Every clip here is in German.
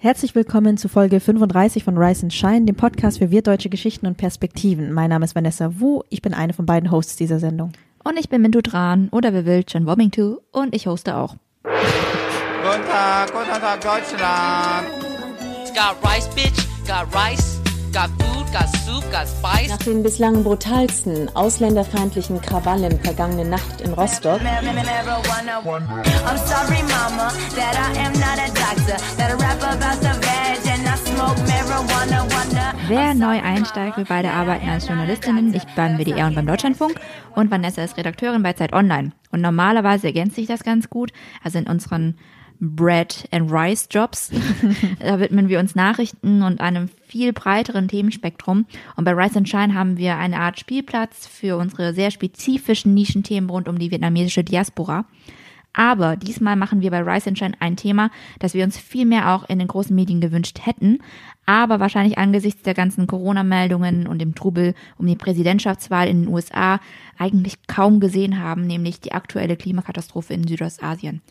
Herzlich willkommen zu Folge 35 von Rise and Shine, dem Podcast für wirtdeutsche Geschichten und Perspektiven. Mein Name ist Vanessa Wu, ich bin eine von beiden Hosts dieser Sendung. Und ich bin Mintu Tran oder wer will, John Wommington und ich hoste auch. Guten Tag, guten Tag Deutschland. It's got rice, bitch, got rice, got food, got soup, got spice. Nach den bislang brutalsten ausländerfeindlichen Krawallen vergangene Nacht in Rostock I'm sorry, mama, that I am not a doctor. That I rap about the veg and I smoke marijuana. Wonder. Wer neu einsteigt, wir beide arbeiten als Journalistinnen, ich beim WDR und beim Deutschlandfunk und Vanessa ist Redakteurin bei Zeit Online. Und normalerweise ergänzt sich das ganz gut. Also in unseren Bread and Rice Jobs. da widmen wir uns Nachrichten und einem viel breiteren Themenspektrum. Und bei Rice and Shine haben wir eine Art Spielplatz für unsere sehr spezifischen Nischenthemen rund um die vietnamesische Diaspora. Aber diesmal machen wir bei Rice and Shine ein Thema, das wir uns viel mehr auch in den großen Medien gewünscht hätten, aber wahrscheinlich angesichts der ganzen Corona-Meldungen und dem Trubel um die Präsidentschaftswahl in den USA eigentlich kaum gesehen haben, nämlich die aktuelle Klimakatastrophe in Südostasien.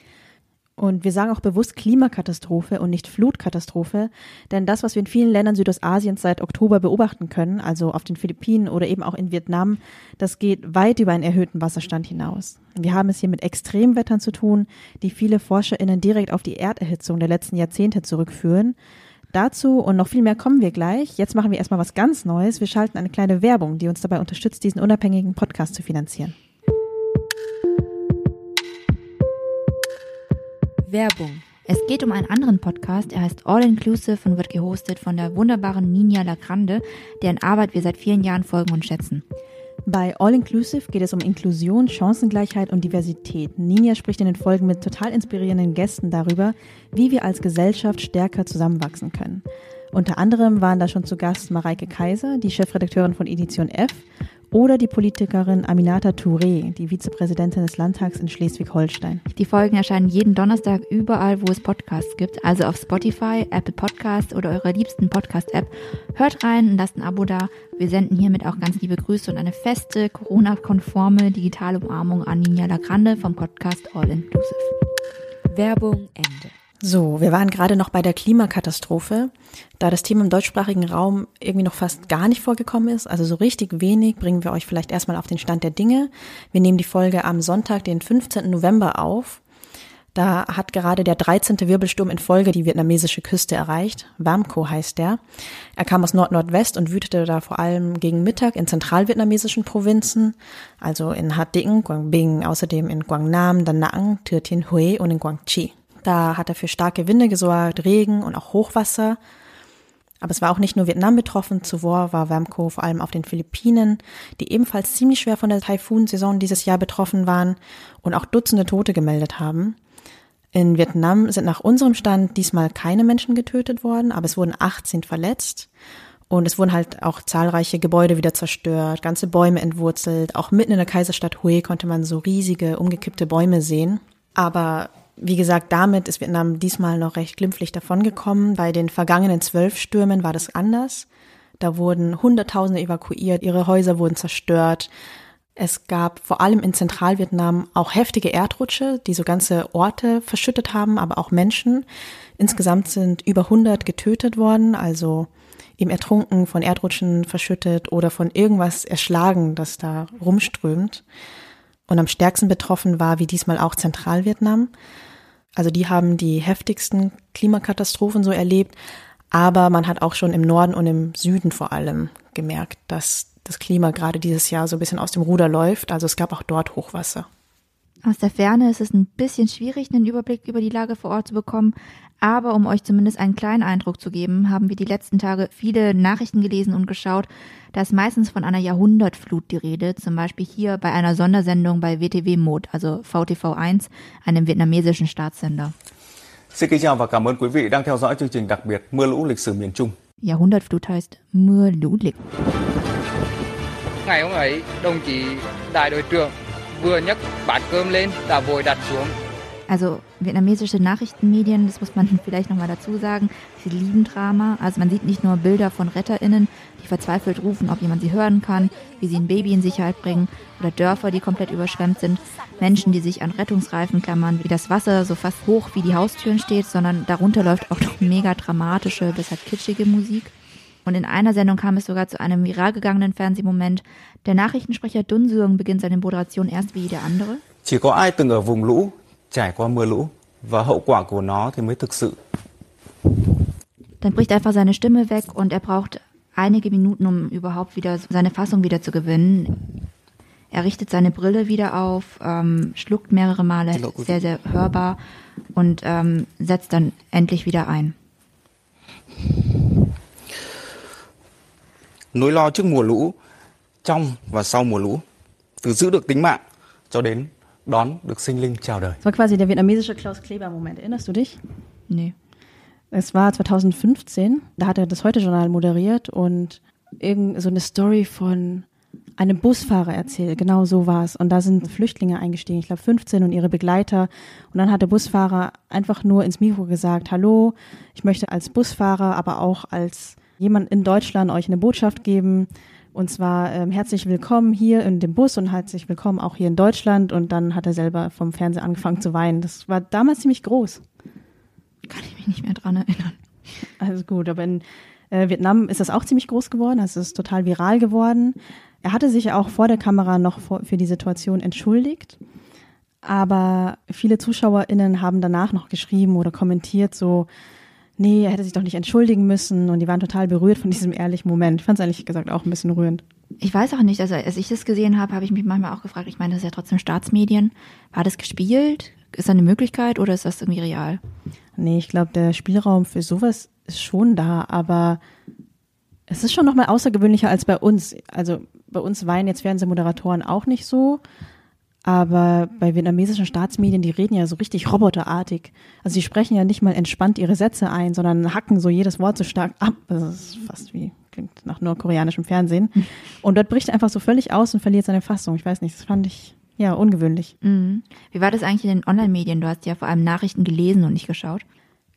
Und wir sagen auch bewusst Klimakatastrophe und nicht Flutkatastrophe, denn das, was wir in vielen Ländern Südostasiens seit Oktober beobachten können, also auf den Philippinen oder eben auch in Vietnam, das geht weit über einen erhöhten Wasserstand hinaus. Wir haben es hier mit Extremwettern zu tun, die viele ForscherInnen direkt auf die Erderhitzung der letzten Jahrzehnte zurückführen. Dazu und noch viel mehr kommen wir gleich. Jetzt machen wir erstmal was ganz Neues. Wir schalten eine kleine Werbung, die uns dabei unterstützt, diesen unabhängigen Podcast zu finanzieren. Werbung. Es geht um einen anderen Podcast. Er heißt All Inclusive und wird gehostet von der wunderbaren Nina Lagrande, deren Arbeit wir seit vielen Jahren folgen und schätzen. Bei All Inclusive geht es um Inklusion, Chancengleichheit und Diversität. Ninja spricht in den Folgen mit total inspirierenden Gästen darüber, wie wir als Gesellschaft stärker zusammenwachsen können. Unter anderem waren da schon zu Gast Mareike Kaiser, die Chefredakteurin von Edition F, oder die Politikerin Aminata Touré, die Vizepräsidentin des Landtags in Schleswig-Holstein. Die Folgen erscheinen jeden Donnerstag überall, wo es Podcasts gibt, also auf Spotify, Apple Podcasts oder eurer liebsten Podcast-App. Hört rein und lasst ein Abo da. Wir senden hiermit auch ganz liebe Grüße und eine feste, Corona-konforme digitale Umarmung an Ninja Lagrande vom Podcast All Inclusive. Werbung Ende. So, wir waren gerade noch bei der Klimakatastrophe. Da das Thema im deutschsprachigen Raum irgendwie noch fast gar nicht vorgekommen ist, also so richtig wenig, bringen wir euch vielleicht erstmal auf den Stand der Dinge. Wir nehmen die Folge am Sonntag, den 15. November auf. Da hat gerade der 13. Wirbelsturm in Folge die vietnamesische Küste erreicht. Vamco heißt der. Er kam aus Nord-Nordwest und wütete da vor allem gegen Mittag in zentralvietnamesischen Provinzen, also in Hat Dinh, Quang Binh, außerdem in Quang Nam, Da Nang, Thừa Thiên Huế und in Quang Chi. Da hat er für starke Winde gesorgt, Regen und auch Hochwasser. Aber es war auch nicht nur Vietnam betroffen. Zuvor war Vamco vor allem auf den Philippinen, die ebenfalls ziemlich schwer von der Taifunsaison dieses Jahr betroffen waren und auch Dutzende Tote gemeldet haben. In Vietnam sind nach unserem Stand diesmal keine Menschen getötet worden, aber es wurden 18 verletzt. Und es wurden halt auch zahlreiche Gebäude wieder zerstört, ganze Bäume entwurzelt. Auch mitten in der Kaiserstadt Hue konnte man so riesige, umgekippte Bäume sehen. Aber wie gesagt, damit ist Vietnam diesmal noch recht glimpflich davongekommen. Bei den vergangenen zwölf Stürmen war das anders. Da wurden Hunderttausende evakuiert, ihre Häuser wurden zerstört. Es gab vor allem in Zentralvietnam auch heftige Erdrutsche, die so ganze Orte verschüttet haben, aber auch Menschen. Insgesamt sind über 100 getötet worden, also eben ertrunken, von Erdrutschen verschüttet oder von irgendwas erschlagen, das da rumströmt. Und am stärksten betroffen war wie diesmal auch Zentralvietnam. Also die haben die heftigsten Klimakatastrophen so erlebt, aber man hat auch schon im Norden und im Süden vor allem gemerkt, dass das Klima gerade dieses Jahr so ein bisschen aus dem Ruder läuft. Also es gab auch dort Hochwasser. Aus der Ferne ist es ein bisschen schwierig, einen Überblick über die Lage vor Ort zu bekommen. Aber um euch zumindest einen kleinen Eindruck zu geben, haben wir die letzten Tage viele Nachrichten gelesen und geschaut. Da ist meistens von einer Jahrhundertflut die Rede, zum Beispiel hier bei einer Sondersendung bei WTW Mode, also VTV1, einem vietnamesischen Staatssender. Xin kính chào và cảm ơn quý vị đang theo dõi chương trình đặc biệt Mưa lũ lịch sử miền Trung. Jahrhundertflut heißt Mưa lũ lịch. Ngày hôm ấy, đồng chí đại đội trưởng vừa nhấc bát cơm lên đã vội đặt xuống. Also Vietnamesische Nachrichtenmedien, das muss man vielleicht nochmal dazu sagen, sie lieben Drama. Also man sieht nicht nur Bilder von RetterInnen, die verzweifelt rufen, ob jemand sie hören kann, wie sie ein Baby in Sicherheit bringen oder Dörfer, die komplett überschwemmt sind, Menschen, die sich an Rettungsreifen klammern, wie das Wasser so fast hoch wie die Haustüren steht, sondern darunter läuft auch noch mega dramatische, deshalb kitschige Musik. Und in einer Sendung kam es sogar zu einem viral gegangenen Fernsehmoment. Der Nachrichtensprecher Dun Seung beginnt seine Moderation erst wie jeder andere. Chỉ có ai từng ở vùng lũ, trải qua mưa lũ và hậu quả của nó thì mới thực sự Dann bricht einfach seine Stimme weg und er braucht einige Minuten, um überhaupt wieder seine Fassung wieder zu gewinnen. Er richtet seine Brille wieder auf, ähm, schluckt mehrere Male, sehr, sehr hörbar und ähm, setzt dann endlich wieder ein. Nỗi lo trước mùa lũ, trong và sau mùa lũ, từ giữ được tính mạng cho đến đón được sinh linh chào đời. Das war quasi der vietnamesische Klaus Kleber-Moment. Erinnerst du dich? Nee. Es war 2015, da hat er das Heute-Journal moderiert und irgend so eine Story von einem Busfahrer erzählt. Genau so war es. Und da sind Flüchtlinge eingestiegen, ich glaube 15 und ihre Begleiter. Und dann hat der Busfahrer einfach nur ins Mikro gesagt, hallo, ich möchte als Busfahrer, aber auch als jemand in Deutschland euch eine Botschaft geben. Und zwar ähm, herzlich willkommen hier in dem Bus und herzlich willkommen auch hier in Deutschland. Und dann hat er selber vom Fernseher angefangen zu weinen. Das war damals ziemlich groß. Kann ich mich nicht mehr dran erinnern. Also gut, aber in äh, Vietnam ist das auch ziemlich groß geworden, also es ist total viral geworden. Er hatte sich auch vor der Kamera noch vor, für die Situation entschuldigt, aber viele ZuschauerInnen haben danach noch geschrieben oder kommentiert so, nee, er hätte sich doch nicht entschuldigen müssen und die waren total berührt von diesem ehrlichen Moment. Ich fand es ehrlich gesagt auch ein bisschen rührend. Ich weiß auch nicht, also als ich das gesehen habe, habe ich mich manchmal auch gefragt, ich meine, das ist ja trotzdem Staatsmedien. War das gespielt? Ist da eine Möglichkeit oder ist das irgendwie real? Nee, ich glaube, der Spielraum für sowas ist schon da, aber es ist schon nochmal außergewöhnlicher als bei uns. Also bei uns weinen jetzt Fernsehmoderatoren auch nicht so, aber bei vietnamesischen Staatsmedien, die reden ja so richtig roboterartig. Also sie sprechen ja nicht mal entspannt ihre Sätze ein, sondern hacken so jedes Wort so stark ab. Das ist fast wie, klingt nach nordkoreanischem Fernsehen. Und dort bricht er einfach so völlig aus und verliert seine Fassung. Ich weiß nicht, das fand ich ja ungewöhnlich. Mhm. Wie war das eigentlich in den Online-Medien? Du hast ja vor allem Nachrichten gelesen und nicht geschaut.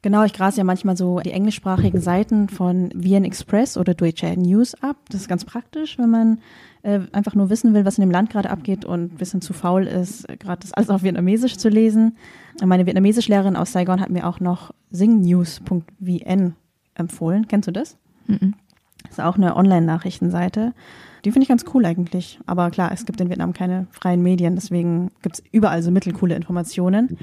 Genau, ich grase ja manchmal so die englischsprachigen Seiten von VN Express oder Deutsche News ab. Das ist ganz praktisch, wenn man äh, einfach nur wissen will, was in dem Land gerade abgeht und ein bisschen zu faul ist, äh, gerade das alles auf Vietnamesisch zu lesen. Meine Vietnamesischlehrerin aus Saigon hat mir auch noch singnews.vn empfohlen. Kennst du das? Mhm. Das ist auch eine Online-Nachrichtenseite. Die finde ich ganz cool eigentlich. Aber klar, es gibt in Vietnam keine freien Medien, deswegen gibt es überall so mittelcoole Informationen.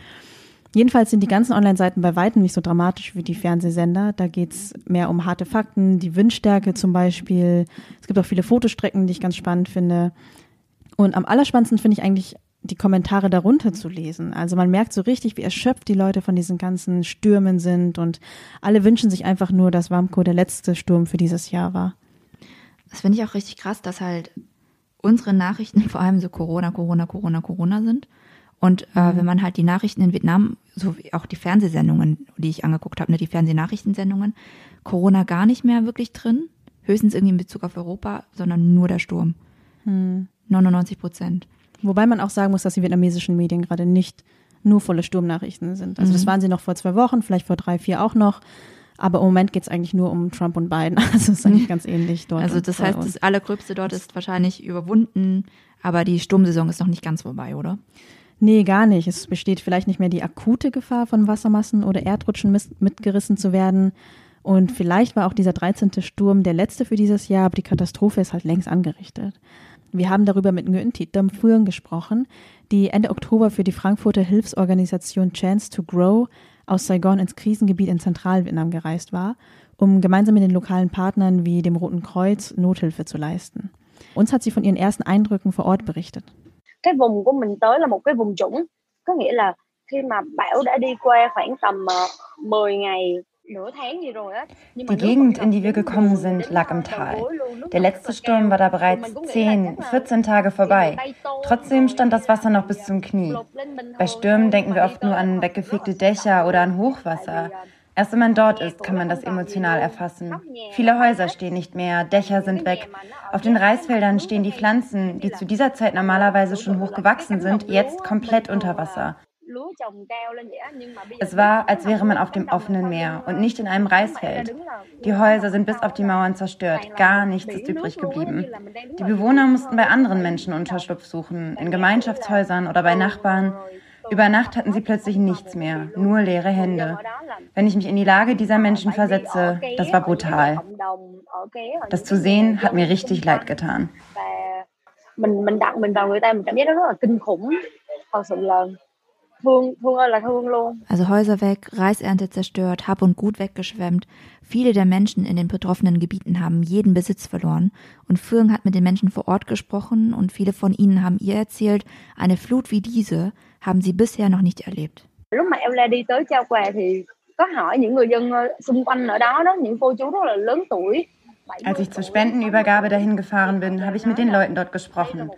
Jedenfalls sind die ganzen Online-Seiten bei weitem nicht so dramatisch wie die Fernsehsender. Da geht es mehr um harte Fakten, die Windstärke zum Beispiel. Es gibt auch viele Fotostrecken, die ich ganz spannend finde. Und am allerspannendsten finde ich eigentlich die Kommentare darunter zu lesen. Also man merkt so richtig, wie erschöpft die Leute von diesen ganzen Stürmen sind und alle wünschen sich einfach nur, dass Wamco der letzte Sturm für dieses Jahr war. Das finde ich auch richtig krass, dass halt unsere Nachrichten vor allem so Corona, Corona, Corona, Corona sind. Und äh, wenn man halt die Nachrichten in Vietnam, so wie auch die Fernsehsendungen, die ich angeguckt habe, ne, die Fernsehnachrichtensendungen, Corona gar nicht mehr wirklich drin, höchstens irgendwie in Bezug auf Europa, sondern nur der Sturm. 99 Prozent. Wobei man auch sagen muss, dass die vietnamesischen Medien gerade nicht nur volle Sturmnachrichten sind. Also das waren sie noch vor zwei Wochen, vielleicht vor drei, vier auch noch. Aber im Moment geht es eigentlich nur um Trump und Biden. Also es ist eigentlich ganz ähnlich dort. Also das heißt, das Allergröbste dort ist wahrscheinlich überwunden, aber die Sturmsaison ist noch nicht ganz vorbei, oder? Nee, gar nicht. Es besteht vielleicht nicht mehr die akute Gefahr von Wassermassen oder Erdrutschen mitgerissen zu werden. Und vielleicht war auch dieser 13. Sturm der letzte für dieses Jahr, aber die Katastrophe ist halt längst angerichtet. Wir haben darüber mit Nguyen Thi Dam Phương gesprochen, die Ende Oktober für die Frankfurter Hilfsorganisation Chance to Grow aus Saigon ins Krisengebiet in Zentralvietnam gereist war, um gemeinsam mit den lokalen Partnern wie dem Roten Kreuz Nothilfe zu leisten. Uns hat sie von ihren ersten Eindrücken vor Ort berichtet. Cái vùng của mình tới là một cái vùng trũng có nghĩa là khi mà bão đã đi qua khoảng tầm uh, 10 ngày Die Gegend, in die wir gekommen sind, lag im Tal. Der letzte Sturm war da bereits Mình cũng nghĩ là 10, chắc là 14 Tage vorbei. Trotzdem stand das Wasser noch bis zum Knie. Bei Stürmen denken wir oft nur an weggefegte Dächer oder an Hochwasser. Erst wenn man dort ist, kann man das emotional erfassen. Viele Häuser stehen nicht mehr, Dächer sind weg. Auf den Reisfeldern stehen die Pflanzen, die zu dieser Zeit normalerweise schon hoch gewachsen sind, jetzt komplett unter Wasser. Es war, als wäre man auf dem offenen Meer und nicht in einem Reisfeld. Die Häuser sind bis auf die Mauern zerstört, gar nichts ist übrig geblieben. Die Bewohner mussten bei anderen Menschen Unterschlupf suchen, in Gemeinschaftshäusern oder bei Nachbarn. Über Nacht hatten sie plötzlich nichts mehr, nur leere Hände. Wenn ich mich in die Lage dieser Menschen versetze, das war brutal. Das zu sehen hat mir richtig leid getan. mình mình đặt mình vào người ta mình cảm giác đó rất là kinh khủng thật sự là Also Häuser weg, Reisernte zerstört, Hab und Gut weggeschwemmt. Viele der Menschen in den betroffenen Gebieten haben jeden Besitz verloren. Und Phương hat mit den Menschen vor Ort gesprochen und viele von ihnen haben ihr erzählt, eine Flut wie diese haben sie bisher noch nicht erlebt. lúc mà Ella đi tới trao quà thì có hỏi những người dân xung quanh ở đó đó những cô chú rất là lớn tuổi Als ich zur Spendenübergabe dahin gefahren bin, habe ich mit den Leuten dort gesprochen.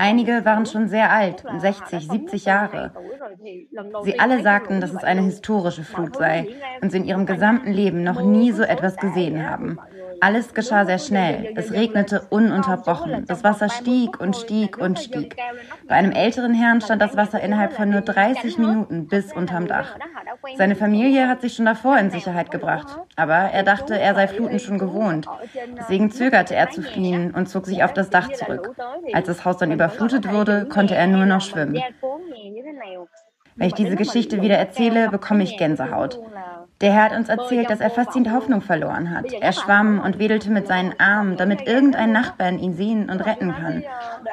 Einige waren schon sehr alt, 60, 70 Jahre. Sie alle sagten, dass es eine historische Flut sei und sie in ihrem gesamten Leben noch nie so etwas gesehen haben. Alles geschah sehr schnell. Es regnete ununterbrochen. Das Wasser stieg und stieg und stieg. Bei einem älteren Herrn stand das Wasser innerhalb von nur 30 Minuten bis unterm Dach. Seine Familie hat sich schon davor in Sicherheit gebracht, aber er dachte, er sei Fluten schon gewohnt. Deswegen zögerte er zu fliehen und zog sich auf das Dach zurück. Als das Haus dann überflutet wurde, konnte er nur noch schwimmen. Wenn ich diese Geschichte wieder erzähle, bekomme ich Gänsehaut. Der Herr hat uns erzählt, dass er fast die Hoffnung verloren hat. Er schwamm und wedelte mit seinen Armen, damit irgendein Nachbarn ihn sehen und retten kann.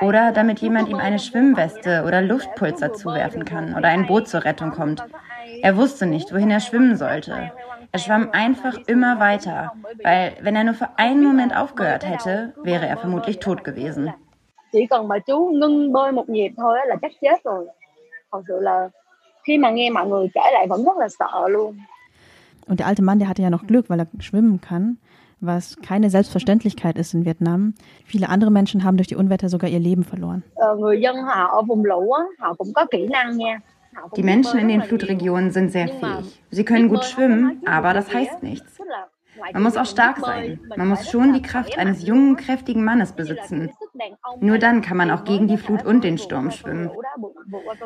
Oder damit jemand ihm eine Schwimmweste oder Luftpulser zuwerfen kann oder ein Boot zur Rettung kommt. Er wusste nicht, wohin er schwimmen sollte. Er schwamm einfach immer weiter, weil wenn er nur für einen Moment aufgehört hätte, wäre er vermutlich tot gewesen. Chỉ cần mà chú ngưng bơi một nhịp thôi là chắc chết rồi. Thật sự là khi mà nghe mọi người kể lại vẫn rất là sợ luôn. Und der alte Mann, der hatte ja noch Glück, weil er schwimmen kann, was keine Selbstverständlichkeit ist in Vietnam. Viele andere Menschen haben durch die Unwetter sogar ihr Leben verloren. Die Menschen in den Flutregionen sind sehr fähig. Sie können gut schwimmen, aber das heißt nichts. Man muss auch stark sein. Man muss schon die Kraft eines jungen, kräftigen Mannes besitzen. Nur dann kann man auch gegen die Flut und den Sturm schwimmen.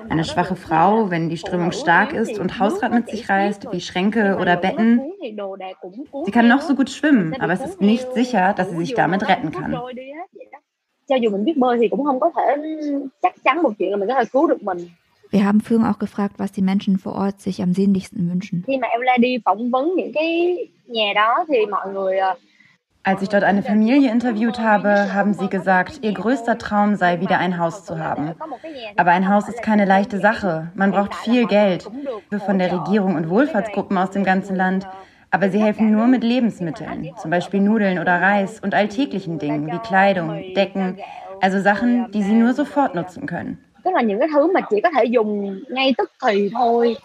Eine schwache Frau, wenn die Strömung stark ist und Hausrat mit sich reißt, wie Schränke oder Betten, sie kann noch so gut schwimmen, aber es ist nicht sicher, dass sie sich damit retten kann. Wir haben Führung auch gefragt, was die Menschen vor Ort sich am sehnlichsten wünschen. Als ich dort eine Familie interviewt habe, haben sie gesagt, ihr größter Traum sei, wieder ein Haus zu haben. Aber ein Haus ist keine leichte Sache. Man braucht viel Geld von der Regierung und Wohlfahrtsgruppen aus dem ganzen Land. Aber sie helfen nur mit Lebensmitteln, zum Beispiel Nudeln oder Reis und alltäglichen Dingen wie Kleidung, Decken, also Sachen, die sie nur sofort nutzen können.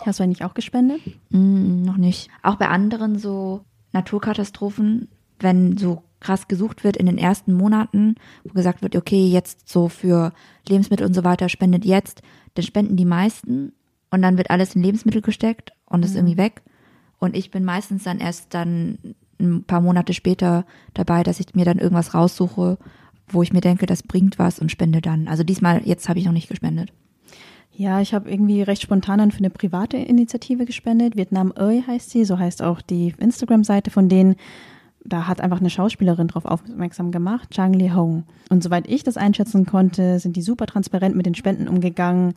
Hast du eigentlich auch gespendet? Mm, noch nicht. Auch bei anderen so Naturkatastrophen, wenn so krass gesucht wird in den ersten Monaten, wo gesagt wird, okay, jetzt so für Lebensmittel und so weiter spendet jetzt, dann spenden die meisten und dann wird alles in Lebensmittel gesteckt und ist mhm. irgendwie weg. Und ich bin meistens dann erst dann ein paar Monate später dabei, dass ich mir dann irgendwas raussuche, wo ich mir denke, das bringt was und spende dann. Also diesmal, jetzt habe ich noch nicht gespendet. Ja, ich habe irgendwie recht spontan dann für eine private Initiative gespendet. Vietnam Oi heißt sie, so heißt auch die Instagram-Seite von denen. Da hat einfach eine Schauspielerin drauf aufmerksam gemacht, Chang Li Hong. Und soweit ich das einschätzen konnte, sind die super transparent mit den Spenden umgegangen,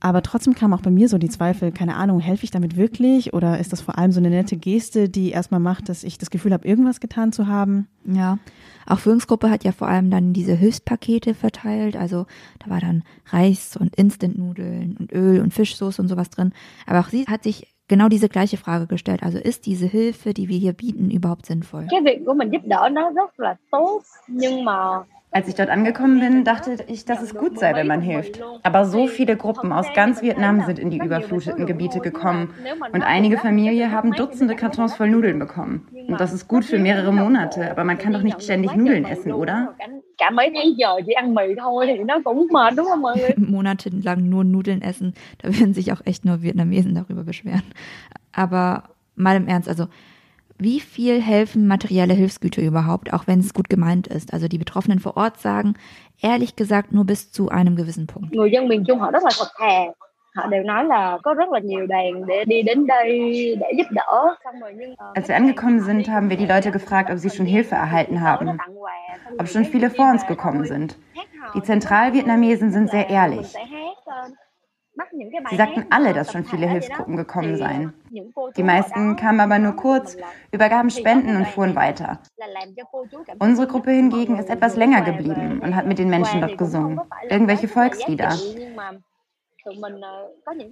aber trotzdem kam auch bei mir so die Zweifel, keine Ahnung, helfe ich damit wirklich oder ist das vor allem so eine nette Geste, die erstmal macht, dass ich das Gefühl habe, irgendwas getan zu haben? Ja, auch Führungsgruppe hat ja vor allem dann diese Hilfspakete verteilt, also da war dann Reis und Instantnudeln und Öl und Fischsoße und sowas drin, aber auch sie hat sich genau diese gleiche Frage gestellt. Also ist diese Hilfe, die wir hier bieten, überhaupt sinnvoll? Cái việc của mình giúp đỡ nó rất là tốt, nhưng mà als ich dort angekommen bin, dachte ich, dass es gut sei, wenn man hilft. Aber so viele Gruppen aus ganz Vietnam sind in die überfluteten Gebiete gekommen und einige Familien haben Dutzende Kartons voll Nudeln bekommen. Und das ist gut für mehrere Monate, aber man kann doch nicht ständig Nudeln essen, oder? Monatelang nur Nudeln essen, da werden sich auch echt nur Vietnamesen darüber beschweren. Aber mal im Ernst, also wie viel helfen materielle Hilfsgüter überhaupt, auch wenn es gut gemeint ist? Also die Betroffenen vor Ort sagen, ehrlich gesagt, nur bis zu einem gewissen Punkt. Als wir angekommen sind, haben wir die Leute gefragt, ob sie schon Hilfe erhalten haben, ob schon viele vor uns gekommen sind. Die Zentralvietnamesen sind sehr ehrlich. Sie sagten alle, dass schon viele Hilfsgruppen gekommen seien. Die meisten kamen aber nur kurz, übergaben Spenden und fuhren weiter. Unsere Gruppe hingegen ist etwas länger geblieben und hat mit den Menschen dort gesungen. Irgendwelche Volkslieder.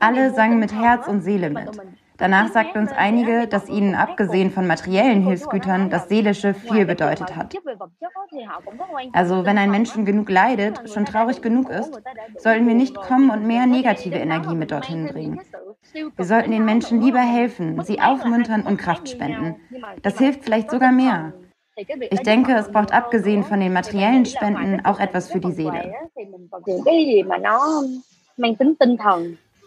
Alle sangen mit Herz und Seele mit. Danach sagten uns einige, dass ihnen abgesehen von materiellen Hilfsgütern das Seelische viel bedeutet hat. Also wenn ein Mensch genug leidet, schon traurig genug ist, sollten wir nicht kommen und mehr negative Energie mit dorthin bringen. Wir sollten den Menschen lieber helfen, sie aufmuntern und Kraft spenden. Das hilft vielleicht sogar mehr. Ich denke, es braucht abgesehen von den materiellen Spenden auch etwas für die Seele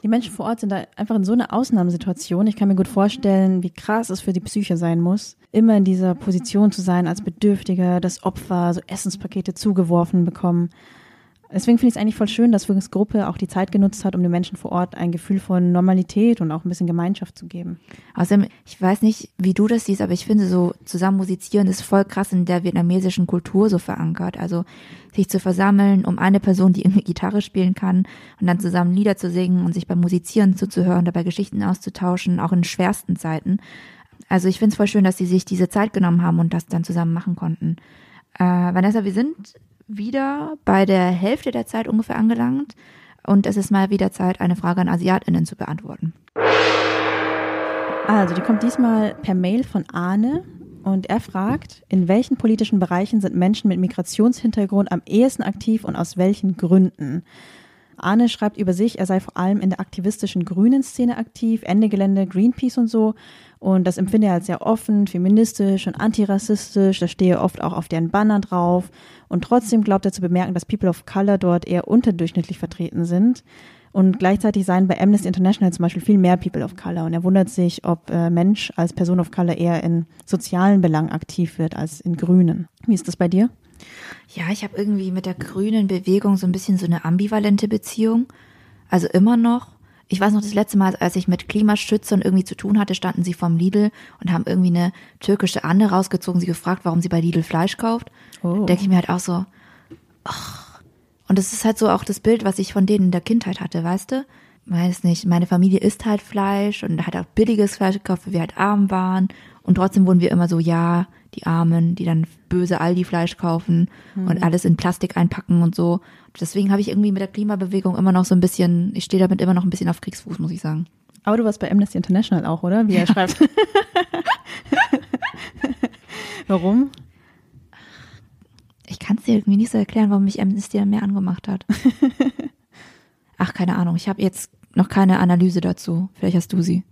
Die Menschen vor Ort sind da einfach in so einer Ausnahmesituation. Ich kann mir gut vorstellen, wie krass es für die Psyche sein muss, immer in dieser Position zu sein als Bedürftiger, das Opfer, so Essenspakete zugeworfen bekommen. Deswegen finde ich es eigentlich voll schön, dass Führungs Gruppe auch die Zeit genutzt hat, um den Menschen vor Ort ein Gefühl von Normalität und auch ein bisschen Gemeinschaft zu geben. Außerdem, ich weiß nicht, wie du das siehst, aber ich finde so zusammen musizieren ist voll krass in der vietnamesischen Kultur so verankert. Also sich zu versammeln, um eine Person, die irgendwie Gitarre spielen kann und dann zusammen Lieder zu singen und sich beim Musizieren zuzuhören, dabei Geschichten auszutauschen, auch in schwersten Zeiten. Also ich finde es voll schön, dass sie sich diese Zeit genommen haben und das dann zusammen machen konnten. Äh, Vanessa, wir sind wieder bei der Hälfte der Zeit ungefähr angelangt und es ist mal wieder Zeit, eine Frage an AsiatInnen zu beantworten. Also, die kommt diesmal per Mail von Arne und er fragt, in welchen politischen Bereichen sind Menschen mit Migrationshintergrund am ehesten aktiv und aus welchen Gründen? Arne schreibt über sich, er sei vor allem in der aktivistischen grünen Szene aktiv, Ende Gelände, Greenpeace und so. Und das empfinde er als sehr offen, feministisch und antirassistisch. Da stehe oft auch auf deren Banner drauf. Und trotzdem glaubt er zu bemerken, dass People of Color dort eher unterdurchschnittlich vertreten sind. Und gleichzeitig seien bei Amnesty International zum Beispiel viel mehr People of Color. Und er wundert sich, ob äh, Mensch als Person of Color eher in sozialen Belangen aktiv wird als in Grünen. Wie ist das bei dir? Ja, ich habe irgendwie mit der grünen Bewegung so ein bisschen so eine ambivalente Beziehung. Also immer noch. Ich weiß noch, das letzte Mal, als ich mit Klimaschützern irgendwie zu tun hatte, standen sie vorm Lidl und haben irgendwie eine türkische Anne rausgezogen, sie gefragt, warum sie bei Lidl Fleisch kauft. Oh. Denke ich mir halt auch so, ach. Und das ist halt so auch das Bild, was ich von denen in der Kindheit hatte, weißt du? Weiß nicht, meine Familie isst halt Fleisch und hat auch billiges Fleisch gekauft, weil wir halt arm waren. Und trotzdem wurden wir immer so, ja, die Armen, die dann böse Aldi-Fleisch kaufen mhm. und alles in Plastik einpacken und so. Deswegen habe ich irgendwie mit der Klimabewegung immer noch so ein bisschen, ich stehe damit immer noch ein bisschen auf Kriegsfuß, muss ich sagen. Aber du warst bei Amnesty International auch, oder? Wie er ja. schreibt. Warum? Ich kann es dir irgendwie nicht so erklären, warum mich Amnesty dann mehr angemacht hat. Ach, keine Ahnung. Ich habe jetzt noch keine Analyse dazu. Vielleicht hast du sie.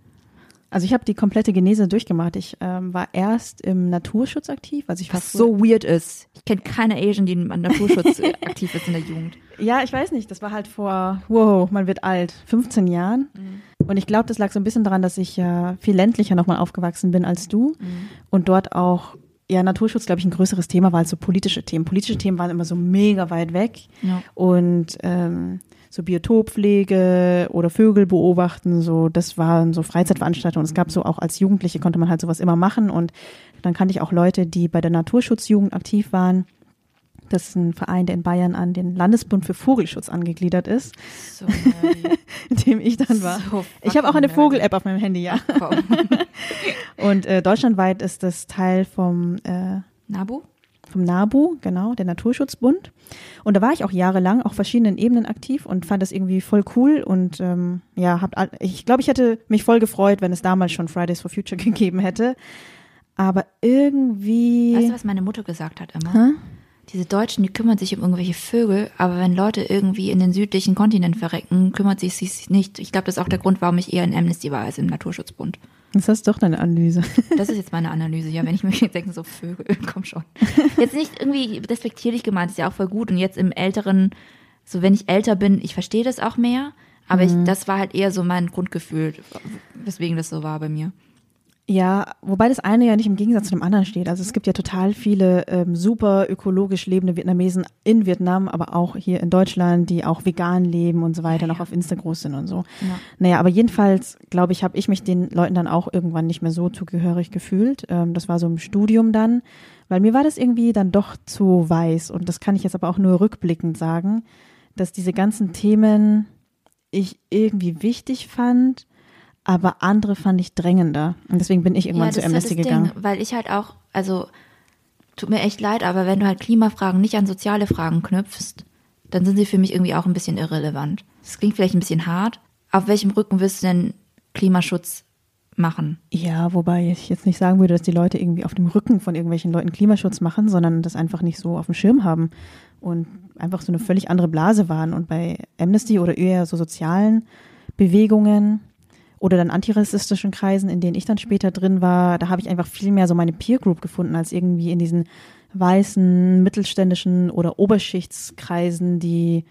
Also ich habe die komplette Genese durchgemacht. Ich ähm, war erst im Naturschutz aktiv. Also ich Was so weird ist. Ich kenne keine Asian, die im Naturschutz aktiv ist in der Jugend. Ja, ich weiß nicht. Das war halt vor, wow, man wird alt, 15 Jahren. Mhm. Und ich glaube, das lag so ein bisschen daran, dass ich ja viel ländlicher nochmal aufgewachsen bin als du. Mhm. Und dort auch ja, Naturschutz, glaube ich, ein größeres Thema war als so politische Themen. Politische Themen waren immer so mega weit weg. Ja. Und ähm, so Biotoppflege oder Vögel beobachten, so das waren so Freizeitveranstaltungen. Es gab so auch als Jugendliche konnte man halt sowas immer machen und dann kannte ich auch Leute, die bei der Naturschutzjugend aktiv waren. Das ist ein Verein, der in Bayern an den Landesbund für Vogelschutz angegliedert ist, so in dem ich dann war. So ich habe auch eine Vogel-App auf meinem Handy, ja. und äh, deutschlandweit ist das Teil vom äh, NABU? Vom NABU, genau, der Naturschutzbund. Und da war ich auch jahrelang auf verschiedenen Ebenen aktiv und fand das irgendwie voll cool und ähm, ja, hab, ich glaube, ich hätte mich voll gefreut, wenn es damals schon Fridays for Future gegeben hätte. Aber irgendwie. Weißt du, was meine Mutter gesagt hat immer? Hä? Diese Deutschen, die kümmern sich um irgendwelche Vögel, aber wenn Leute irgendwie in den südlichen Kontinent verrecken, kümmert sich sie nicht. Ich glaube, das ist auch der Grund, warum ich eher in Amnesty war als im Naturschutzbund. Das ist doch deine Analyse. Das ist jetzt meine Analyse, ja, wenn ich mir jetzt denke, so Vögel, komm schon. Jetzt nicht irgendwie respektierlich gemeint, ist ja auch voll gut. Und jetzt im älteren, so wenn ich älter bin, ich verstehe das auch mehr, aber mhm. ich, das war halt eher so mein Grundgefühl, weswegen das so war bei mir. Ja, wobei das eine ja nicht im Gegensatz zu dem anderen steht. Also es gibt ja total viele ähm, super ökologisch lebende Vietnamesen in Vietnam, aber auch hier in Deutschland, die auch vegan leben und so weiter, ja, noch auf Insta groß sind und so. Ja. Naja, aber jedenfalls, glaube ich, habe ich mich den Leuten dann auch irgendwann nicht mehr so zugehörig gefühlt. Ähm, das war so im Studium dann, weil mir war das irgendwie dann doch zu weiß. Und das kann ich jetzt aber auch nur rückblickend sagen, dass diese ganzen Themen ich irgendwie wichtig fand aber andere fand ich drängender. Und deswegen bin ich irgendwann ja, zu Amnesty halt gegangen. Ding, weil ich halt auch, also tut mir echt leid, aber wenn du halt Klimafragen nicht an soziale Fragen knüpfst, dann sind sie für mich irgendwie auch ein bisschen irrelevant. Das klingt vielleicht ein bisschen hart. Auf welchem Rücken willst du denn Klimaschutz machen? Ja, wobei ich jetzt nicht sagen würde, dass die Leute irgendwie auf dem Rücken von irgendwelchen Leuten Klimaschutz machen, sondern das einfach nicht so auf dem Schirm haben und einfach so eine völlig andere Blase waren. Und bei Amnesty oder eher so sozialen Bewegungen oder dann antirassistischen Kreisen, in denen ich dann später drin war, da habe ich einfach viel mehr so meine Peer Group gefunden, als irgendwie in diesen weißen, mittelständischen oder Oberschichtskreisen, die,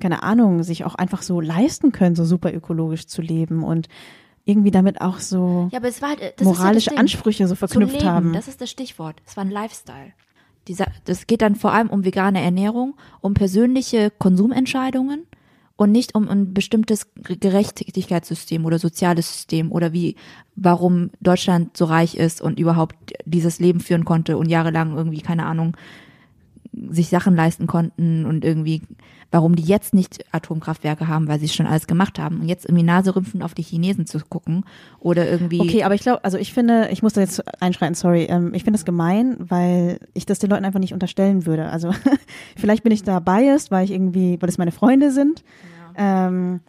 keine Ahnung, sich auch einfach so leisten können, so super ökologisch zu leben und irgendwie damit auch so ja, halt, moralische ja Ansprüche so verknüpft leben, haben. Das ist das Stichwort. Es war ein Lifestyle. Dieser, das geht dann vor allem um vegane Ernährung, um persönliche Konsumentscheidungen und nicht um ein bestimmtes Gerechtigkeitssystem oder soziales System oder wie, warum Deutschland so reich ist und überhaupt dieses Leben führen konnte und jahrelang irgendwie, keine Ahnung, sich Sachen leisten konnten und irgendwie, warum die jetzt nicht Atomkraftwerke haben, weil sie schon alles gemacht haben und jetzt irgendwie Naserümpfen auf die Chinesen zu gucken oder irgendwie. Okay, aber ich glaube, also ich finde, ich muss da jetzt einschreiten, sorry, ähm, ich finde das gemein, weil ich das den Leuten einfach nicht unterstellen würde. Also vielleicht bin ich da biased, weil ich irgendwie, weil es meine Freunde sind. Ähm,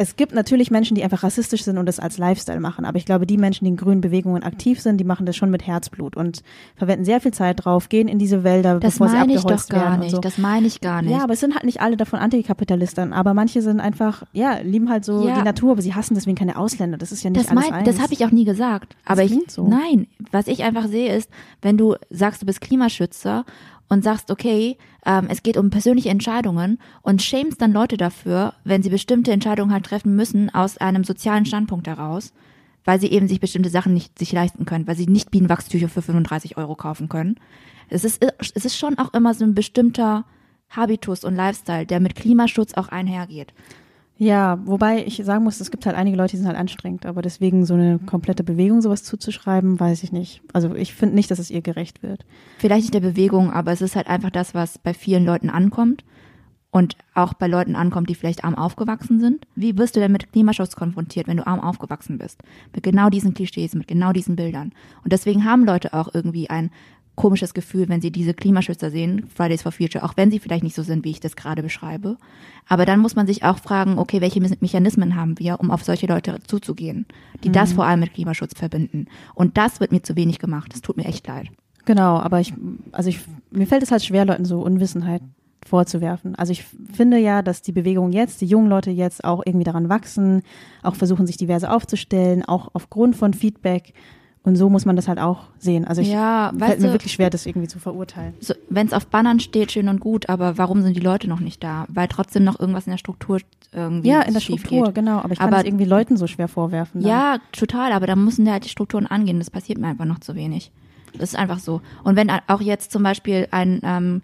es gibt natürlich Menschen, die einfach rassistisch sind und das als Lifestyle machen. Aber ich glaube, die Menschen, die in grünen Bewegungen aktiv sind, die machen das schon mit Herzblut und verwenden sehr viel Zeit drauf, gehen in diese Wälder, das bevor sie abgeholzt werden. Das meine ich doch gar nicht. So. Das meine ich gar nicht. Ja, aber es sind halt nicht alle davon Antikapitalisten. Aber manche sind einfach, ja, lieben halt so ja. die Natur, aber sie hassen deswegen keine Ausländer. Das ist ja nicht das alles mein, Das habe ich auch nie gesagt. Aber ich, so. nein, was ich einfach sehe ist, wenn du sagst, du bist Klimaschützer und sagst, okay, ähm, es geht um persönliche Entscheidungen und shamest dann Leute dafür, wenn sie bestimmte Entscheidungen halt treffen müssen aus einem sozialen Standpunkt heraus, weil sie eben sich bestimmte Sachen nicht sich leisten können, weil sie nicht Bienenwachstücher für 35 Euro kaufen können. Es ist, es ist schon auch immer so ein bestimmter Habitus und Lifestyle, der mit Klimaschutz auch einhergeht. Ja, wobei ich sagen muss, es gibt halt einige Leute, die sind halt anstrengend, aber deswegen so eine komplette Bewegung sowas zuzuschreiben, weiß ich nicht. Also ich finde nicht, dass es ihr gerecht wird. Vielleicht nicht der Bewegung, aber es ist halt einfach das, was bei vielen Leuten ankommt und auch bei Leuten ankommt, die vielleicht arm aufgewachsen sind. Wie wirst du denn mit Klimaschutz konfrontiert, wenn du arm aufgewachsen bist? Mit genau diesen Klischees, mit genau diesen Bildern. Und deswegen haben Leute auch irgendwie ein komisches Gefühl, wenn sie diese Klimaschützer sehen, Fridays for Future, auch wenn sie vielleicht nicht so sind, wie ich das gerade beschreibe. Aber dann muss man sich auch fragen, okay, welche Mechanismen haben wir, um auf solche Leute zuzugehen, die mhm. das vor allem mit Klimaschutz verbinden. Und das wird mir zu wenig gemacht. Das tut mir echt leid. Genau, aber ich, also ich, mir fällt es halt schwer, Leuten so Unwissenheit vorzuwerfen. Also ich finde ja, dass die Bewegung jetzt, die jungen Leute jetzt auch irgendwie daran wachsen, auch versuchen, sich diverse aufzustellen, auch aufgrund von Feedback und so muss man das halt auch sehen. Also ich ja, fällt mir du, wirklich schwer, das irgendwie zu verurteilen. So, Wenn es auf Bannern steht, schön und gut, aber warum sind die Leute noch nicht da? Weil trotzdem noch irgendwas in der Struktur irgendwie Ja, in der Struktur, geht. genau. Aber ich kann aber, es irgendwie Leuten so schwer vorwerfen. Dann. Ja, total. Aber da müssen ja halt die Strukturen angehen. Das passiert mir einfach noch zu wenig. Das ist einfach so. Und wenn auch jetzt zum Beispiel ein ähm,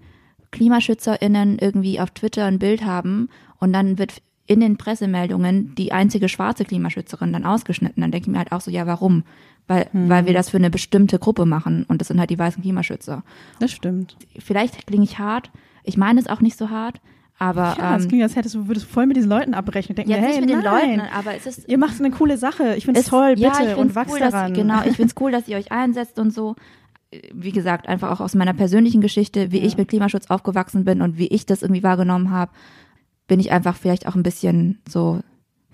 KlimaschützerInnen irgendwie auf Twitter ein Bild haben und dann wird in den Pressemeldungen die einzige schwarze Klimaschützerin dann ausgeschnitten, dann denke ich mir halt auch so, ja, warum? Weil, hm. weil wir das für eine bestimmte Gruppe machen und das sind halt die weißen Klimaschützer. Das stimmt. Vielleicht klinge ich hart, ich meine es auch nicht so hart, aber ja, es ähm, klingt, als hättest du würdest voll mit diesen Leuten abrechnen. Denken, ja, hey, mit nein, den Leuten, aber es ist. Ihr macht eine coole Sache. Ich finde es toll, bitte ja, und wachst cool, daran. Dass, genau, ich finde es cool, dass ihr euch einsetzt und so. Wie gesagt, einfach auch aus meiner persönlichen Geschichte, wie ja. ich mit Klimaschutz aufgewachsen bin und wie ich das irgendwie wahrgenommen habe, bin ich einfach vielleicht auch ein bisschen so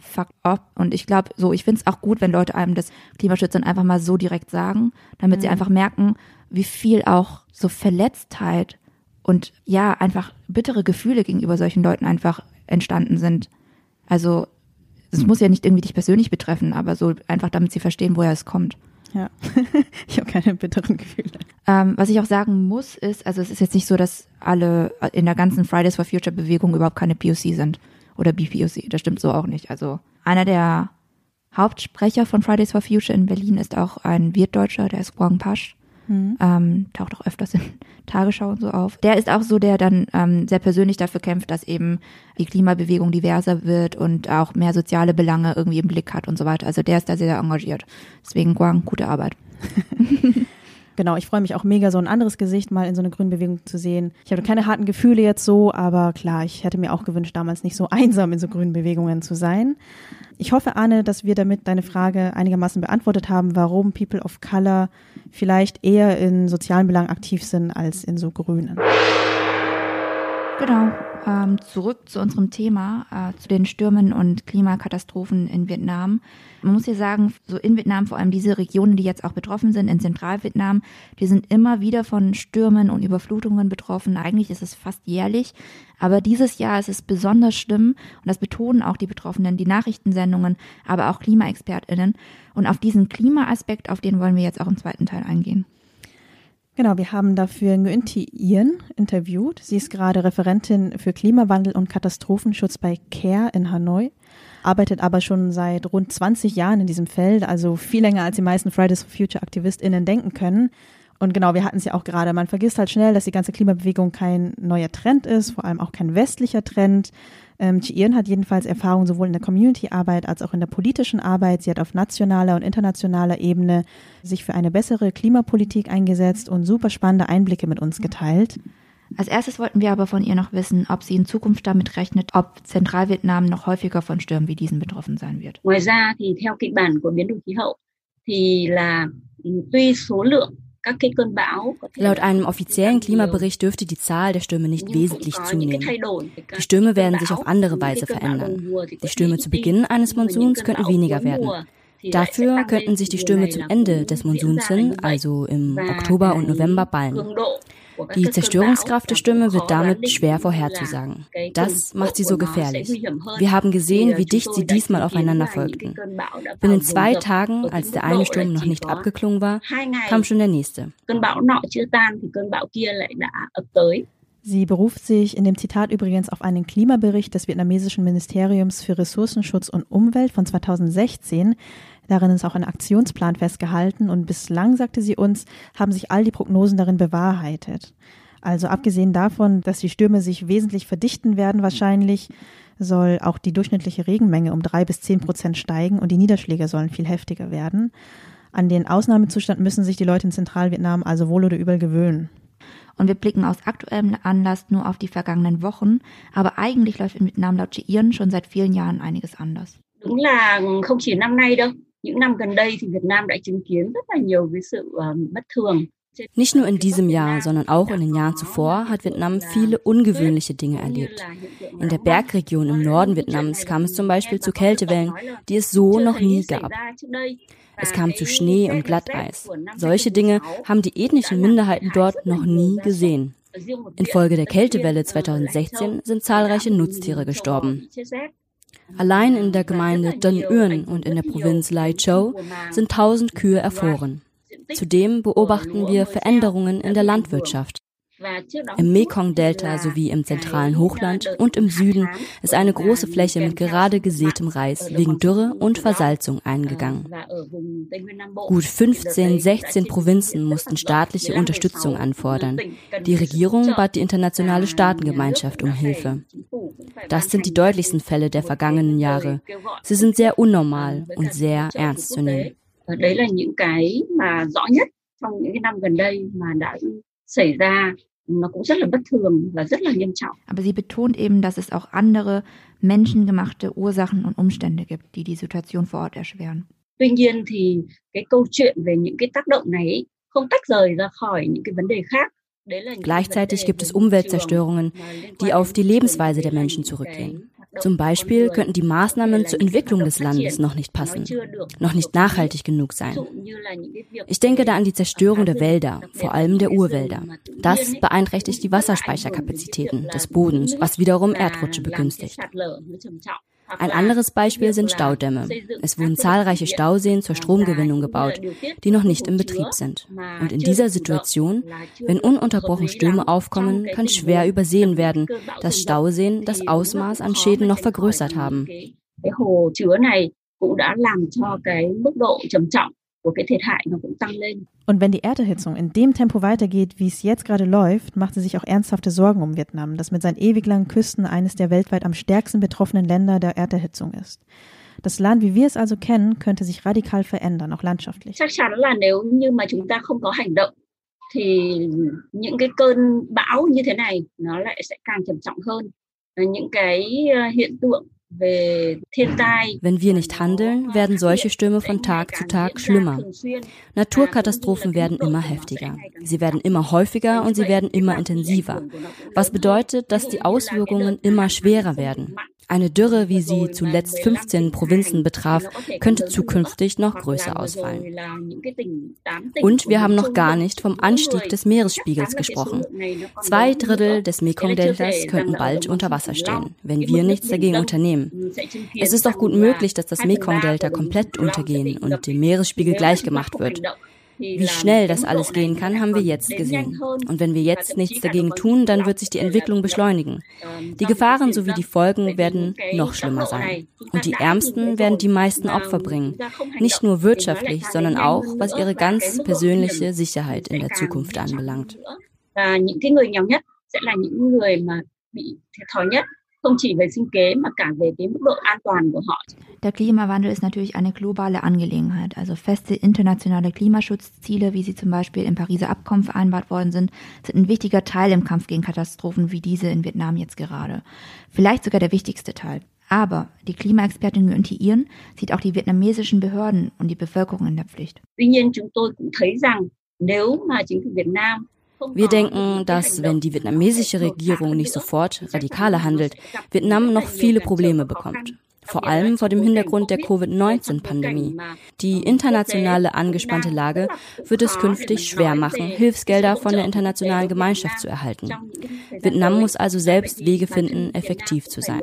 fucked up. Und ich glaube, so, ich finde es auch gut, wenn Leute einem das Klimaschützern einfach mal so direkt sagen, damit mhm. sie einfach merken, wie viel auch so Verletztheit und ja, einfach bittere Gefühle gegenüber solchen Leuten einfach entstanden sind. Also, es muss ja nicht irgendwie dich persönlich betreffen, aber so einfach, damit sie verstehen, woher es kommt. Ja, ich habe keine bitteren Gefühle. Ähm, was ich auch sagen muss, ist, also es ist jetzt nicht so, dass alle in der ganzen Fridays for Future Bewegung überhaupt keine POC sind oder BPOC. Das stimmt so auch nicht. Also einer der Hauptsprecher von Fridays for Future in Berlin ist auch ein Wirtdeutscher, der ist Guang Pasch. Mhm. Ähm, taucht auch öfters in Tagesschau und so auf. Der ist auch so, der dann ähm, sehr persönlich dafür kämpft, dass eben die Klimabewegung diverser wird und auch mehr soziale Belange irgendwie im Blick hat und so weiter. Also der ist da sehr, sehr engagiert. Deswegen Guang, gute Arbeit. Genau, ich freue mich auch mega, so ein anderes Gesicht mal in so eine Grünbewegung zu sehen. Ich habe keine harten Gefühle jetzt so, aber klar, ich hätte mir auch gewünscht, damals nicht so einsam in so Grünbewegungen zu sein. Ich hoffe, Arne, dass wir damit deine Frage einigermaßen beantwortet haben, warum People of Color vielleicht eher in sozialen Belangen aktiv sind als in so Grünen. Genau. Ähm, zurück zu unserem Thema, äh, zu den Stürmen und Klimakatastrophen in Vietnam. Man muss ja sagen, so in Vietnam, vor allem diese Regionen, die jetzt auch betroffen sind, in Zentralvietnam, die sind immer wieder von Stürmen und Überflutungen betroffen. Eigentlich ist es fast jährlich. Aber dieses Jahr ist es besonders schlimm und das betonen auch die Betroffenen, die Nachrichtensendungen, aber auch KlimaexpertInnen. Und auf diesen Klimaaspekt, auf den wollen wir jetzt auch im zweiten Teil eingehen. Genau, wir haben dafür Nguyen Yen interviewt. Sie ist gerade Referentin für Klimawandel und Katastrophenschutz bei CARE in Hanoi, arbeitet aber schon seit rund 20 Jahren in diesem Feld, also viel länger als die meisten Fridays for Future AktivistInnen denken können. Und genau, wir hatten es ja auch gerade. Man vergisst halt schnell, dass die ganze Klimabewegung kein neuer Trend ist, vor allem auch kein westlicher Trend. Ähm, Chien hat jedenfalls Erfahrung sowohl in der Community-Arbeit als auch in der politischen Arbeit. Sie hat auf nationaler und internationaler Ebene sich für eine bessere Klimapolitik eingesetzt und super spannende Einblicke mit uns geteilt. Als erstes wollten wir aber von ihr noch wissen, ob sie in Zukunft damit rechnet, ob Zentralvietnam noch häufiger von Stürmen wie diesen betroffen sein wird. Ngoài ra thì theo kịch bản của biến đổi khí hậu thì là tuy số lượng Laut einem offiziellen Klimabericht dürfte die Zahl der Stürme nicht wesentlich zunehmen. Die Stürme werden sich auf andere Weise verändern. Die Stürme zu Beginn eines Monsuns könnten weniger werden. Dafür könnten sich die Stürme zum Ende des Monsuns hin, also im Oktober und November, ballen. Die Zerstörungskraft der Stürme wird damit schwer vorherzusagen. Das macht sie so gefährlich. Wir haben gesehen, wie dicht sie diesmal aufeinander folgten. Binnen zwei Tagen, als der eine Sturm noch nicht abgeklungen war, kam schon der nächste. Sie beruft sich in dem Zitat übrigens auf einen Klimabericht des vietnamesischen Ministeriums für Ressourcenschutz und Umwelt von 2016, Darin ist auch ein Aktionsplan festgehalten und bislang, sagte sie uns, haben sich all die Prognosen darin bewahrheitet. Also abgesehen davon, dass die Stürme sich wesentlich verdichten werden wahrscheinlich, soll auch die durchschnittliche Regenmenge um drei bis zehn Prozent steigen und die Niederschläge sollen viel heftiger werden. An den Ausnahmezustand müssen sich die Leute in Zentralvietnam also wohl oder übel gewöhnen. Und wir blicken aus aktuellem Anlass nur auf die vergangenen Wochen, aber eigentlich läuft in Vietnam laut Chien schon seit vielen Jahren einiges anders. Đúng là không chỉ năm nay đâu, những năm gần đây thì Việt Nam đã chứng kiến rất là nhiều cái sự bất thường Nicht nur in diesem Jahr, sondern auch in den Jahren zuvor hat Vietnam viele ungewöhnliche Dinge erlebt. In der Bergregion im Norden Vietnams kam es zum Beispiel zu Kältewellen, die es so noch nie gab. Es kam zu Schnee und Glatteis. Solche Dinge haben die ethnischen Minderheiten dort noch nie gesehen. Infolge der Kältewelle 2016 sind zahlreiche Nutztiere gestorben. Allein in der Gemeinde Uyen und in der Provinz Lai Châu sind tausend Kühe erfroren. Zudem beobachten wir Veränderungen in der Landwirtschaft. Im Mekong-Delta sowie im zentralen Hochland und im Süden ist eine große Fläche mit gerade gesätem Reis wegen Dürre und Versalzung eingegangen. Gut 15, 16 Provinzen mussten staatliche Unterstützung anfordern. Die Regierung bat die internationale Staatengemeinschaft um Hilfe. Das sind die deutlichsten Fälle der vergangenen Jahre. Sie sind sehr unnormal und sehr ernst zu nehmen. Đấy là những cái mà rõ nhất trong những cái năm gần đây mà đã xảy ra nó cũng rất là bất thường và rất là nghiêm trọng. Aber sie betont eben, dass es auch andere menschengemachte Ursachen und Umstände gibt, die die Situation vor Ort erschweren. Tuy nhiên thì cái câu chuyện về những cái tác động này không tách rời ra khỏi những cái vấn đề khác. Gleichzeitig gibt es Umweltzerstörungen, die auf die Lebensweise der Menschen zurückgehen. Zum Beispiel könnten die Maßnahmen zur Entwicklung des Landes noch nicht passen, noch nicht nachhaltig genug sein. Ich denke da an die Zerstörung der Wälder, vor allem der Urwälder. Das beeinträchtigt die Wasserspeicherkapazitäten des Bodens, was wiederum Erdrutsche begünstigt. Ein anderes Beispiel sind Staudämme. Es wurden zahlreiche Stauseen zur Stromgewinnung gebaut, die noch nicht im Betrieb sind. Und in dieser Situation, wenn ununterbrochen Stürme aufkommen, kann schwer übersehen werden, dass Stauseen das Ausmaß an Schäden noch vergrößert haben. Của cái thiệt hại nó cũng tăng lên. Und wenn die Erderhitzung in dem Tempo weitergeht, wie es jetzt gerade läuft, macht sie sich auch ernsthafte Sorgen um Vietnam, das mit seinen ewig langen Küsten eines der weltweit am stärksten betroffenen Länder der Erderhitzung ist. Das Land, wie wir es also kennen, könnte sich radikal verändern, auch landschaftlich. Chắc chắn là nếu như mà chúng ta không có hành động thì những cái cơn bão như thế này nó lại sẽ càng trầm trọng hơn. Những cái hiện tượng Wenn wir nicht handeln, werden solche Stürme von Tag zu Tag schlimmer. Naturkatastrophen werden immer heftiger. Sie werden immer häufiger und sie werden immer intensiver. Was bedeutet, dass die Auswirkungen immer schwerer werden. Eine Dürre, wie sie zuletzt 15 Provinzen betraf, könnte zukünftig noch größer ausfallen. Und wir haben noch gar nicht vom Anstieg des Meeresspiegels gesprochen. Zwei Drittel des Mekong-Deltas könnten bald unter Wasser stehen, wenn wir nichts dagegen unternehmen. Es ist auch gut möglich, dass das Mekong-Delta komplett untergehen und dem Meeresspiegel gleichgemacht wird. Wie schnell das alles gehen kann, haben wir jetzt gesehen. Und wenn wir jetzt nichts dagegen tun, dann wird sich die Entwicklung beschleunigen. Die Gefahren sowie die Folgen werden noch schlimmer sein. Und die Ärmsten werden die meisten Opfer bringen. Nicht nur wirtschaftlich, sondern auch, was ihre ganz persönliche Sicherheit in der Zukunft anbelangt. Der Klimawandel ist natürlich eine globale Angelegenheit. Also feste internationale Klimaschutzziele, wie sie zum Beispiel im Pariser Abkommen vereinbart worden sind, sind ein wichtiger Teil im Kampf gegen Katastrophen wie diese in Vietnam jetzt gerade. Vielleicht sogar der wichtigste Teil. Aber die Klimaexpertin Nguyen Thi Yên sieht auch die vietnamesischen Behörden und die Bevölkerung in der Pflicht. Wir denken, dass wenn die vietnamesische Regierung nicht sofort radikaler handelt, Vietnam noch viele Probleme bekommt. Vor allem vor dem Hintergrund der Covid-19-Pandemie. Die internationale angespannte Lage wird es künftig schwer machen, Hilfsgelder von der internationalen Gemeinschaft zu erhalten. Vietnam muss also selbst Wege finden, effektiv zu sein.